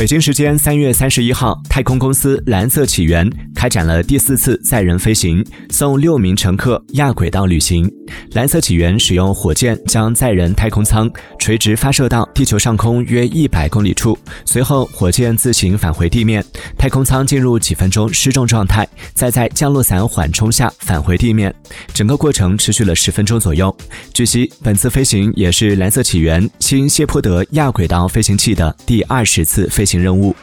北京时间三月三十一号，太空公司蓝色起源开展了第四次载人飞行，送六名乘客亚轨道旅行。蓝色起源使用火箭将载人太空舱垂直发射到地球上空约一百公里处，随后火箭自行返回地面，太空舱进入几分钟失重状态，再在降落伞缓冲下返回地面。整个过程持续了十分钟左右。据悉，本次飞行也是蓝色起源新谢泼德亚轨道飞行器的第二十次飞行任务。